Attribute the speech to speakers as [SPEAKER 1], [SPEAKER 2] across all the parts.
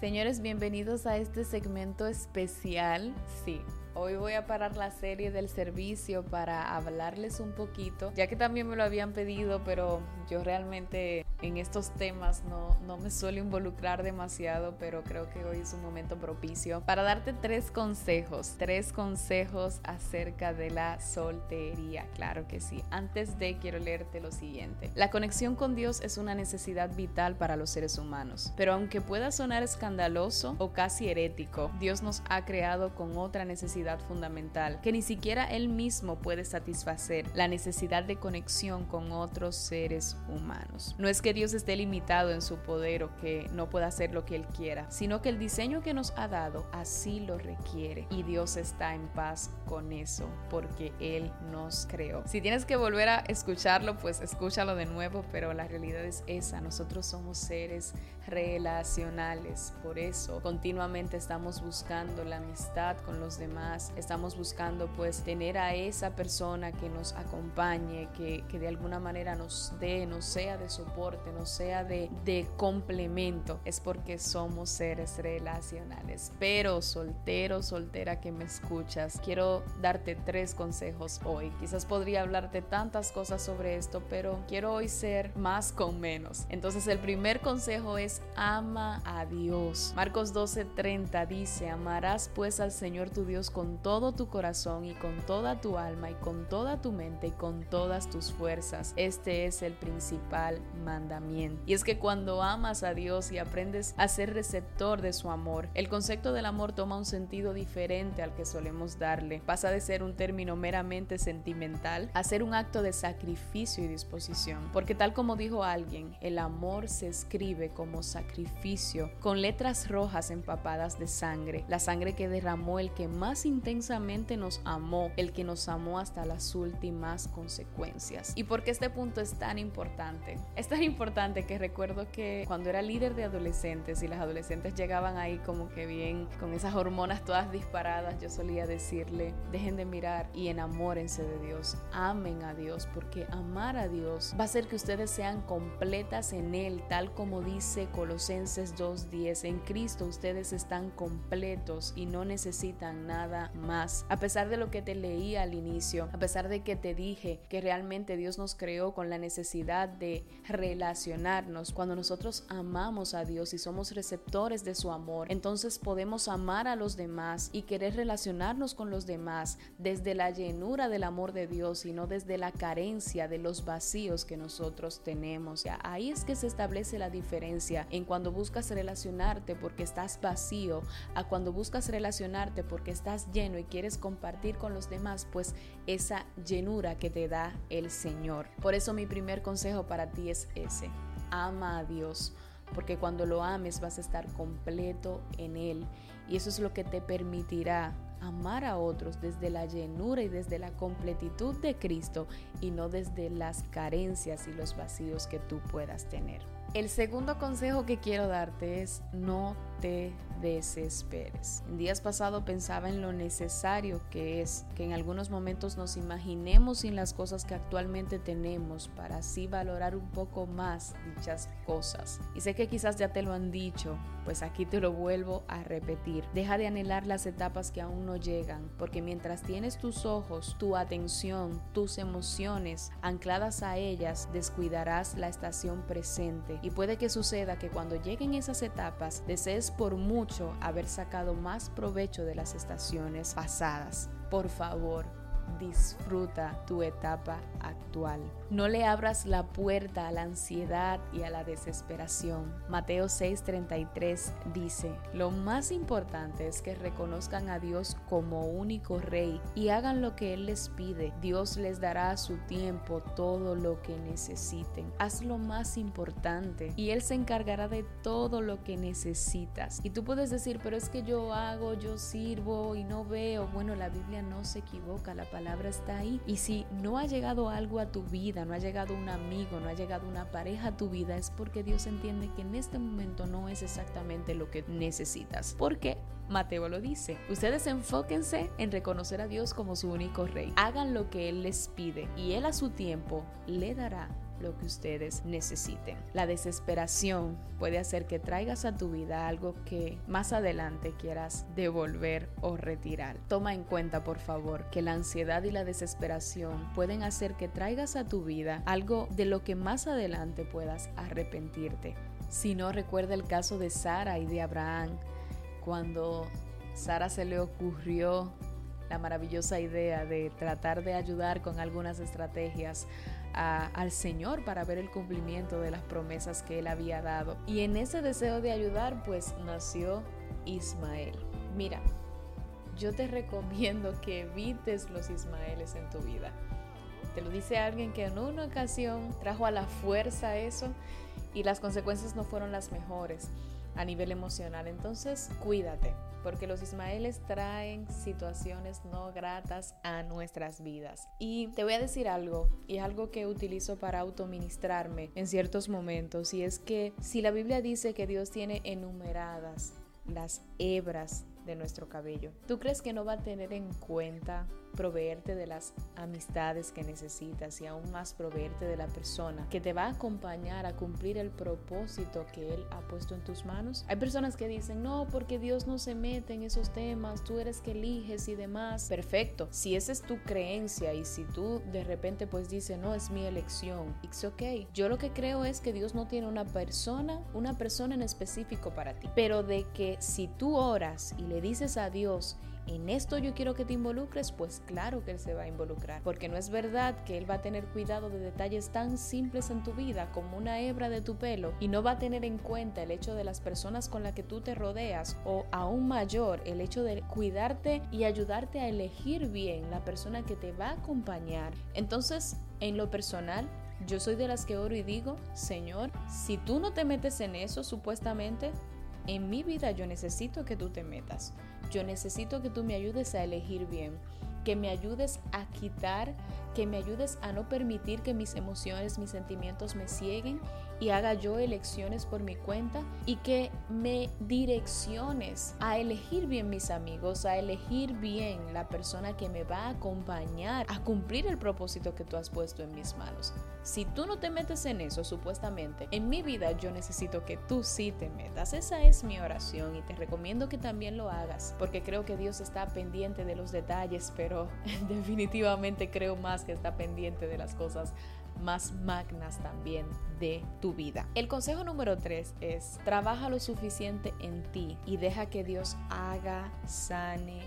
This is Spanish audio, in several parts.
[SPEAKER 1] Señores, bienvenidos a este segmento especial. Sí, Hoy voy a parar la serie del servicio para hablarles un poquito, ya que también me lo habían pedido, pero yo realmente en estos temas no, no me suelo involucrar demasiado, pero creo que hoy es un momento propicio para darte tres consejos, tres consejos acerca de la soltería, claro que sí. Antes de quiero leerte lo siguiente. La conexión con Dios es una necesidad vital para los seres humanos, pero aunque pueda sonar escandaloso o casi herético, Dios nos ha creado con otra necesidad fundamental que ni siquiera Él mismo puede satisfacer, la necesidad de conexión con otros seres humanos. No es que Dios esté limitado en su poder o que no pueda hacer lo que Él quiera, sino que el diseño que nos ha dado así lo requiere. Y Dios está en paz con eso porque Él nos creó. Si tienes que volver a escucharlo, pues escúchalo de nuevo, pero la realidad es esa, nosotros somos seres relacionales, por eso continuamente estamos buscando la amistad con los demás, estamos buscando pues tener a esa persona que nos acompañe, que, que de alguna manera nos dé, nos sea de soporte, no sea de, de complemento, es porque somos seres relacionales. Pero soltero, soltera que me escuchas, quiero darte tres consejos hoy. Quizás podría hablarte tantas cosas sobre esto, pero quiero hoy ser más con menos. Entonces el primer consejo es ama a Dios. Marcos 12:30 dice, amarás pues al Señor tu Dios con todo tu corazón y con toda tu alma y con toda tu mente y con todas tus fuerzas. Este es el principal Y es que cuando amas a Dios y aprendes a ser receptor de su amor, el concepto del amor toma un sentido diferente al que solemos darle. Pasa de ser un término meramente sentimental a ser un acto de sacrificio y disposición. Porque tal como dijo alguien, el amor se escribe como sacrificio, con letras rojas empapadas de sangre, la sangre que derramó el que más intensamente nos amó, el que nos amó hasta las últimas consecuencias. ¿Y por qué este punto es tan importante? Es tan importante que recuerdo que cuando era líder de adolescentes y las adolescentes llegaban ahí como que bien con esas hormonas todas disparadas, yo solía decirle, dejen de mirar y enamórense de Dios, amen a Dios, porque amar a Dios va a hacer que ustedes sean completas en Él, tal como dice Colosenses 2.10, en Cristo ustedes están completos y no necesitan nada más. A pesar de lo que te leí al inicio, a pesar de que te dije que realmente Dios nos creó con la necesidad de relacionarnos, cuando nosotros amamos a Dios y somos receptores de su amor, entonces podemos amar a los demás y querer relacionarnos con los demás desde la llenura del amor de Dios y no desde la carencia de los vacíos que nosotros tenemos. Ahí es que se establece la diferencia en cuando buscas relacionarte porque estás vacío, a cuando buscas relacionarte porque estás lleno y quieres compartir con los demás, pues esa llenura que te da el Señor. Por eso mi primer consejo para ti es ama a Dios porque cuando lo ames vas a estar completo en Él y eso es lo que te permitirá amar a otros desde la llenura y desde la completitud de Cristo y no desde las carencias y los vacíos que tú puedas tener. El segundo consejo que quiero darte es no te desesperes. En días pasados pensaba en lo necesario que es que en algunos momentos nos imaginemos sin las cosas que actualmente tenemos para así valorar un poco más dichas cosas. Y sé que quizás ya te lo han dicho, pues aquí te lo vuelvo a repetir. Deja de anhelar las etapas que aún no llegan, porque mientras tienes tus ojos, tu atención, tus emociones ancladas a ellas, descuidarás la estación presente. Y puede que suceda que cuando lleguen esas etapas, desees por mucho haber sacado más provecho de las estaciones pasadas. Por favor, disfruta tu etapa actual. No le abras la puerta a la ansiedad y a la desesperación. Mateo 6:33 dice, lo más importante es que reconozcan a Dios como único rey y hagan lo que Él les pide. Dios les dará a su tiempo todo lo que necesiten. Haz lo más importante y Él se encargará de todo lo que necesitas. Y tú puedes decir, pero es que yo hago, yo sirvo y no veo. Bueno, la Biblia no se equivoca, la palabra está ahí. Y si no ha llegado algo a tu vida, no ha llegado un amigo, no ha llegado una pareja a tu vida, es porque Dios entiende que en este momento no es exactamente lo que necesitas. Porque Mateo lo dice. Ustedes enfóquense en reconocer a Dios como su único rey. Hagan lo que Él les pide y Él a su tiempo le dará lo que ustedes necesiten. La desesperación puede hacer que traigas a tu vida algo que más adelante quieras devolver o retirar. Toma en cuenta, por favor, que la ansiedad y la desesperación pueden hacer que traigas a tu vida algo de lo que más adelante puedas arrepentirte. Si no recuerda el caso de Sara y de Abraham, cuando Sara se le ocurrió la maravillosa idea de tratar de ayudar con algunas estrategias al Señor para ver el cumplimiento de las promesas que Él había dado. Y en ese deseo de ayudar, pues nació Ismael. Mira, yo te recomiendo que evites los Ismaeles en tu vida. Te lo dice alguien que en una ocasión trajo a la fuerza eso y las consecuencias no fueron las mejores a nivel emocional. Entonces, cuídate, porque los Ismaeles traen situaciones no gratas a nuestras vidas. Y te voy a decir algo, y es algo que utilizo para autoministrarme en ciertos momentos, y es que si la Biblia dice que Dios tiene enumeradas las hebras de nuestro cabello. ¿Tú crees que no va a tener en cuenta proveerte de las amistades que necesitas y aún más proveerte de la persona que te va a acompañar a cumplir el propósito que Él ha puesto en tus manos? Hay personas que dicen, no, porque Dios no se mete en esos temas, tú eres que eliges y demás. Perfecto, si esa es tu creencia y si tú de repente pues dices, no, es mi elección, it's okay. Yo lo que creo es que Dios no tiene una persona, una persona en específico para ti, pero de que si tú oras y le dices a Dios, en esto yo quiero que te involucres, pues claro que Él se va a involucrar, porque no es verdad que Él va a tener cuidado de detalles tan simples en tu vida como una hebra de tu pelo y no va a tener en cuenta el hecho de las personas con las que tú te rodeas o aún mayor el hecho de cuidarte y ayudarte a elegir bien la persona que te va a acompañar. Entonces, en lo personal, yo soy de las que oro y digo, Señor, si tú no te metes en eso supuestamente, en mi vida yo necesito que tú te metas. Yo necesito que tú me ayudes a elegir bien, que me ayudes a quitar, que me ayudes a no permitir que mis emociones, mis sentimientos me cieguen y haga yo elecciones por mi cuenta y que me direcciones a elegir bien mis amigos, a elegir bien la persona que me va a acompañar a cumplir el propósito que tú has puesto en mis manos. Si tú no te metes en eso, supuestamente, en mi vida yo necesito que tú sí te metas. Esa es mi oración y te recomiendo que también lo hagas, porque creo que Dios está pendiente de los detalles, pero definitivamente creo más que está pendiente de las cosas más magnas también de tu vida. El consejo número 3 es trabaja lo suficiente en ti y deja que Dios haga, sane,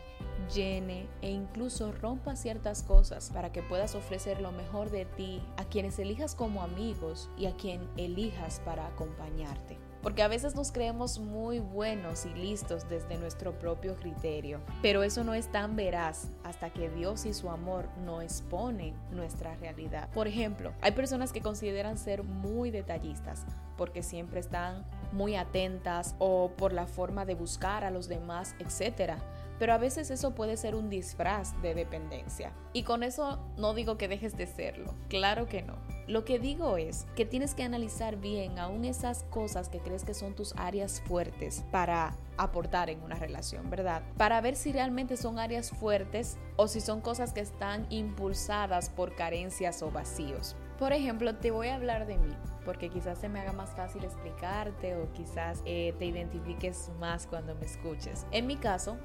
[SPEAKER 1] llene e incluso rompa ciertas cosas para que puedas ofrecer lo mejor de ti a quienes elijas como amigos y a quien elijas para acompañarte porque a veces nos creemos muy buenos y listos desde nuestro propio criterio, pero eso no es tan veraz hasta que Dios y su amor no exponen nuestra realidad. Por ejemplo, hay personas que consideran ser muy detallistas porque siempre están muy atentas o por la forma de buscar a los demás, etc pero a veces eso puede ser un disfraz de dependencia. Y con eso no digo que dejes de serlo, claro que no. Lo que digo es que tienes que analizar bien aún esas cosas que crees que son tus áreas fuertes para aportar en una relación, ¿verdad? Para ver si realmente son áreas fuertes o si son cosas que están impulsadas por carencias o vacíos. Por ejemplo, te voy a hablar de mí, porque quizás se me haga más fácil explicarte o quizás eh, te identifiques más cuando me escuches. En mi caso,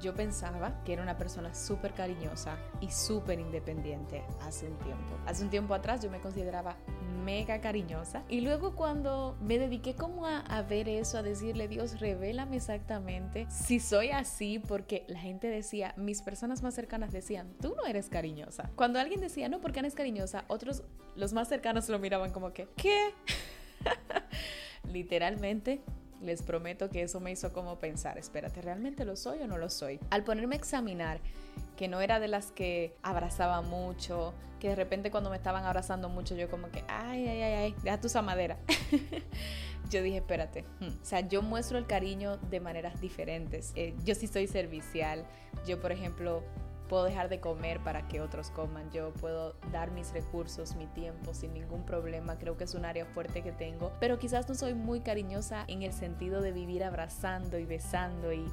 [SPEAKER 1] yo pensaba que era una persona súper cariñosa y súper independiente hace un tiempo. Hace un tiempo atrás yo me consideraba mega cariñosa y luego cuando me dediqué como a, a, ver eso, a decirle Dios, revélame exactamente si soy así, porque la gente decía, mis personas más cercanas decían, tú no eres cariñosa. Cuando alguien decía, no, porque no es cariñosa, otros, los más cercanos lo miraban como que, ¿qué? Literalmente les prometo que eso me hizo como pensar, espérate, ¿realmente lo soy o no lo soy? Al ponerme a examinar que no era de las que abrazaba mucho, que de repente cuando me estaban abrazando mucho yo como que, ay, ay, ay, ay, deja tu madera. yo dije, espérate, hmm". o sea, yo muestro el cariño de maneras diferentes. Eh, yo sí soy servicial. Yo, por ejemplo, puedo dejar de comer para que otros coman, yo puedo dar mis recursos, mi tiempo sin ningún problema, creo que es un área fuerte que tengo, pero quizás no soy muy cariñosa en el sentido de vivir abrazando y besando y,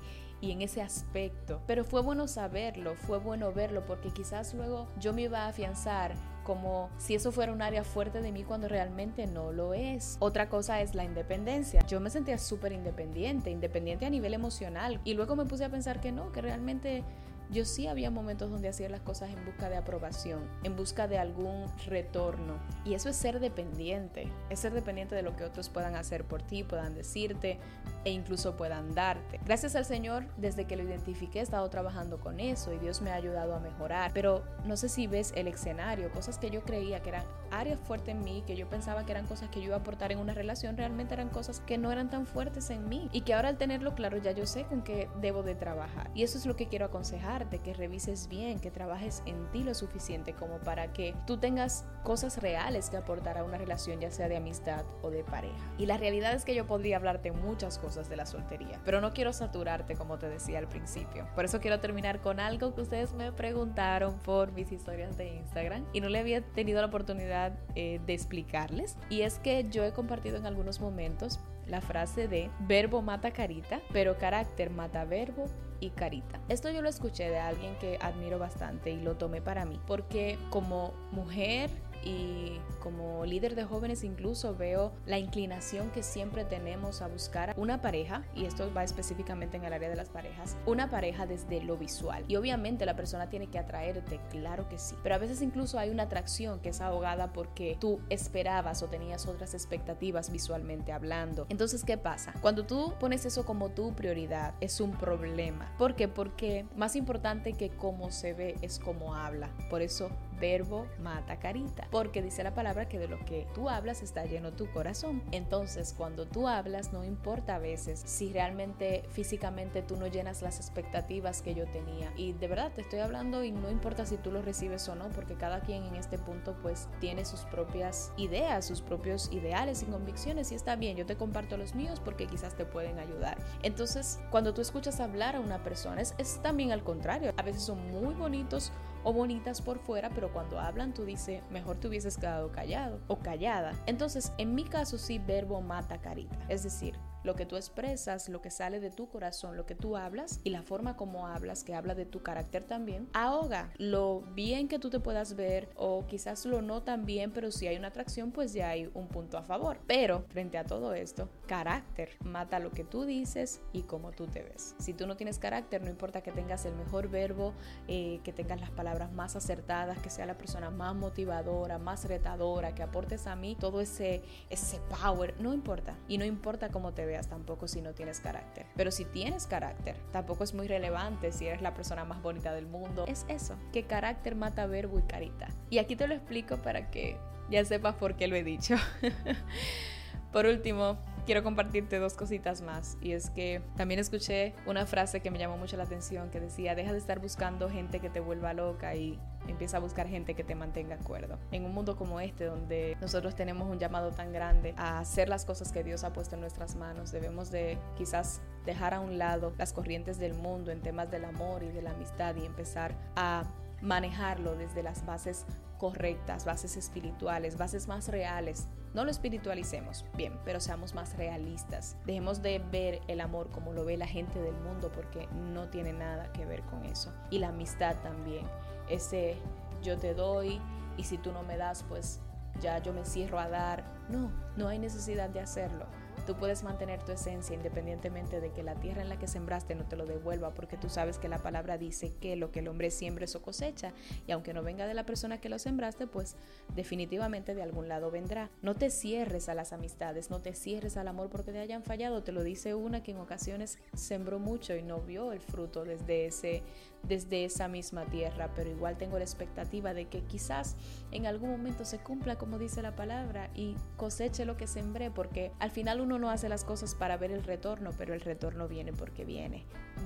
[SPEAKER 1] y en ese aspecto. Pero fue bueno saberlo, fue bueno verlo porque quizás luego yo me iba a afianzar como si eso fuera un área fuerte de mí cuando realmente no lo es. Otra cosa es la independencia. Yo me sentía súper independiente, independiente a nivel emocional y luego me puse a pensar que no, que realmente yo sí había momentos donde hacía las cosas en busca de aprobación, en busca de algún retorno. Y eso es ser dependiente, es ser dependiente de lo que otros puedan hacer por ti, puedan decirte e incluso puedan darte. Gracias al Señor, desde que lo identifiqué, he estado trabajando con eso y Dios me ha ayudado a mejorar. Pero no sé si ves el escenario, cosas que yo creía que eran áreas fuertes en mí, que yo pensaba que eran cosas que yo iba a aportar en una relación, realmente eran cosas que no eran tan fuertes en mí. Y que ahora al tenerlo claro ya yo sé con qué debo de trabajar. Y eso es lo que quiero aconsejar que revises bien, que trabajes en ti lo suficiente como para que tú tengas cosas reales que aportar a una relación, ya sea de amistad o de pareja. Y la realidad es que yo podría hablarte muchas cosas de la soltería, pero no quiero saturarte como te decía al principio. Por eso quiero terminar con algo que ustedes me preguntaron por mis historias de Instagram y no le había tenido la oportunidad eh, de explicarles. Y es que yo he compartido en algunos momentos la frase de verbo mata carita, pero carácter mata verbo carita. Esto yo lo escuché de alguien que admiro bastante y lo tomé para mí, porque como mujer y como líder de jóvenes incluso veo la inclinación que siempre tenemos a buscar una pareja, y esto va específicamente en el área de las parejas, una pareja desde lo visual. Y obviamente la persona tiene que atraerte, claro que sí, pero a veces incluso hay una atracción que es ahogada porque tú esperabas o tenías otras expectativas visualmente hablando. Entonces, ¿qué pasa? Cuando tú pones eso como tu prioridad, es un problema. ¿Por qué? Porque más importante que cómo se ve es cómo habla. Por eso verbo mata carita, porque dice la palabra que de lo que tú hablas está lleno tu corazón. Entonces, cuando tú hablas, no importa a veces si realmente físicamente tú no llenas las expectativas que yo tenía. Y de verdad te estoy hablando y no importa si tú lo recibes o no, porque cada quien en este punto pues tiene sus propias ideas, sus propios ideales y convicciones y está bien, yo te comparto los míos porque quizás te pueden ayudar. Entonces, cuando tú escuchas hablar a una persona, es, es también al contrario. A veces son muy bonitos o bonitas por fuera, pero cuando hablan tú dices, mejor te hubieses quedado callado o callada. Entonces, en mi caso sí, verbo mata carita. Es decir, lo que tú expresas, lo que sale de tu corazón, lo que tú hablas y la forma como hablas, que habla de tu carácter también, ahoga lo bien que tú te puedas ver o quizás lo no tan bien, pero si hay una atracción, pues ya hay un punto a favor. Pero frente a todo esto, carácter mata lo que tú dices y cómo tú te ves. Si tú no tienes carácter, no importa que tengas el mejor verbo, eh, que tengas las palabras más acertadas, que sea la persona más motivadora, más retadora, que aportes a mí todo ese, ese power, no importa. Y no importa cómo te ves tampoco si no tienes carácter. Pero si tienes carácter, tampoco es muy relevante si eres la persona más bonita del mundo. Es eso, que carácter mata verbo y carita. Y aquí te lo explico para que ya sepas por qué lo he dicho. por último, quiero compartirte dos cositas más. Y es que también escuché una frase que me llamó mucho la atención que decía, deja de estar buscando gente que te vuelva loca y empieza a buscar gente que te mantenga acuerdo. En un mundo como este, donde nosotros tenemos un llamado tan grande a hacer las cosas que Dios ha puesto en nuestras manos, debemos de quizás dejar a un lado las corrientes del mundo en temas del amor y de la amistad y empezar a manejarlo desde las bases correctas, bases espirituales, bases más reales. No lo espiritualicemos, bien, pero seamos más realistas. Dejemos de ver el amor como lo ve la gente del mundo porque no tiene nada que ver con eso. Y la amistad también ese yo te doy y si tú no me das, pues ya yo me cierro a dar. No, no hay necesidad de hacerlo. Tú puedes mantener tu esencia independientemente de que la tierra en la que sembraste no te lo devuelva, porque tú sabes que la palabra dice que lo que el hombre siembra eso cosecha, y aunque no venga de la persona que lo sembraste, pues definitivamente de algún lado vendrá. No te cierres a las amistades, no te cierres al amor porque te hayan fallado, te lo dice una que en ocasiones sembró mucho y no vio el fruto desde ese desde esa misma tierra, pero igual tengo la expectativa de que quizás en algún momento se cumpla como dice la palabra y coseche lo que sembré, porque al final uno no hace las cosas para ver el retorno, pero el retorno viene porque viene.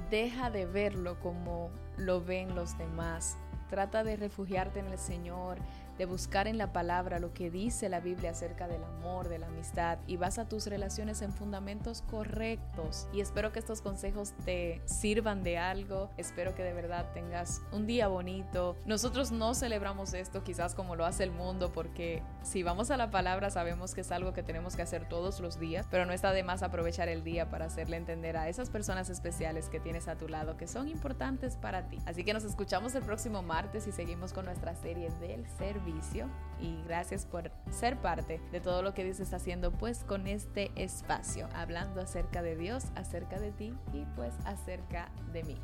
[SPEAKER 1] Deja de verlo como lo ven los demás. Trata de refugiarte en el Señor, de buscar en la palabra lo que dice la Biblia acerca del amor, de la amistad y basa tus relaciones en fundamentos correctos. Y espero que estos consejos te sirvan de algo. Espero que de verdad tengas un día bonito. Nosotros no celebramos esto quizás como lo hace el mundo porque si vamos a la palabra sabemos que es algo que tenemos que hacer todos los días, pero no está de más aprovechar el día para hacerle entender a esas personas especiales que tienes a tu lado que son importantes para ti. Así que nos escuchamos el próximo martes y seguimos con nuestra serie del servicio y gracias por ser parte de todo lo que Dios está haciendo pues con este espacio, hablando acerca de Dios, acerca de ti y pues acerca de mí.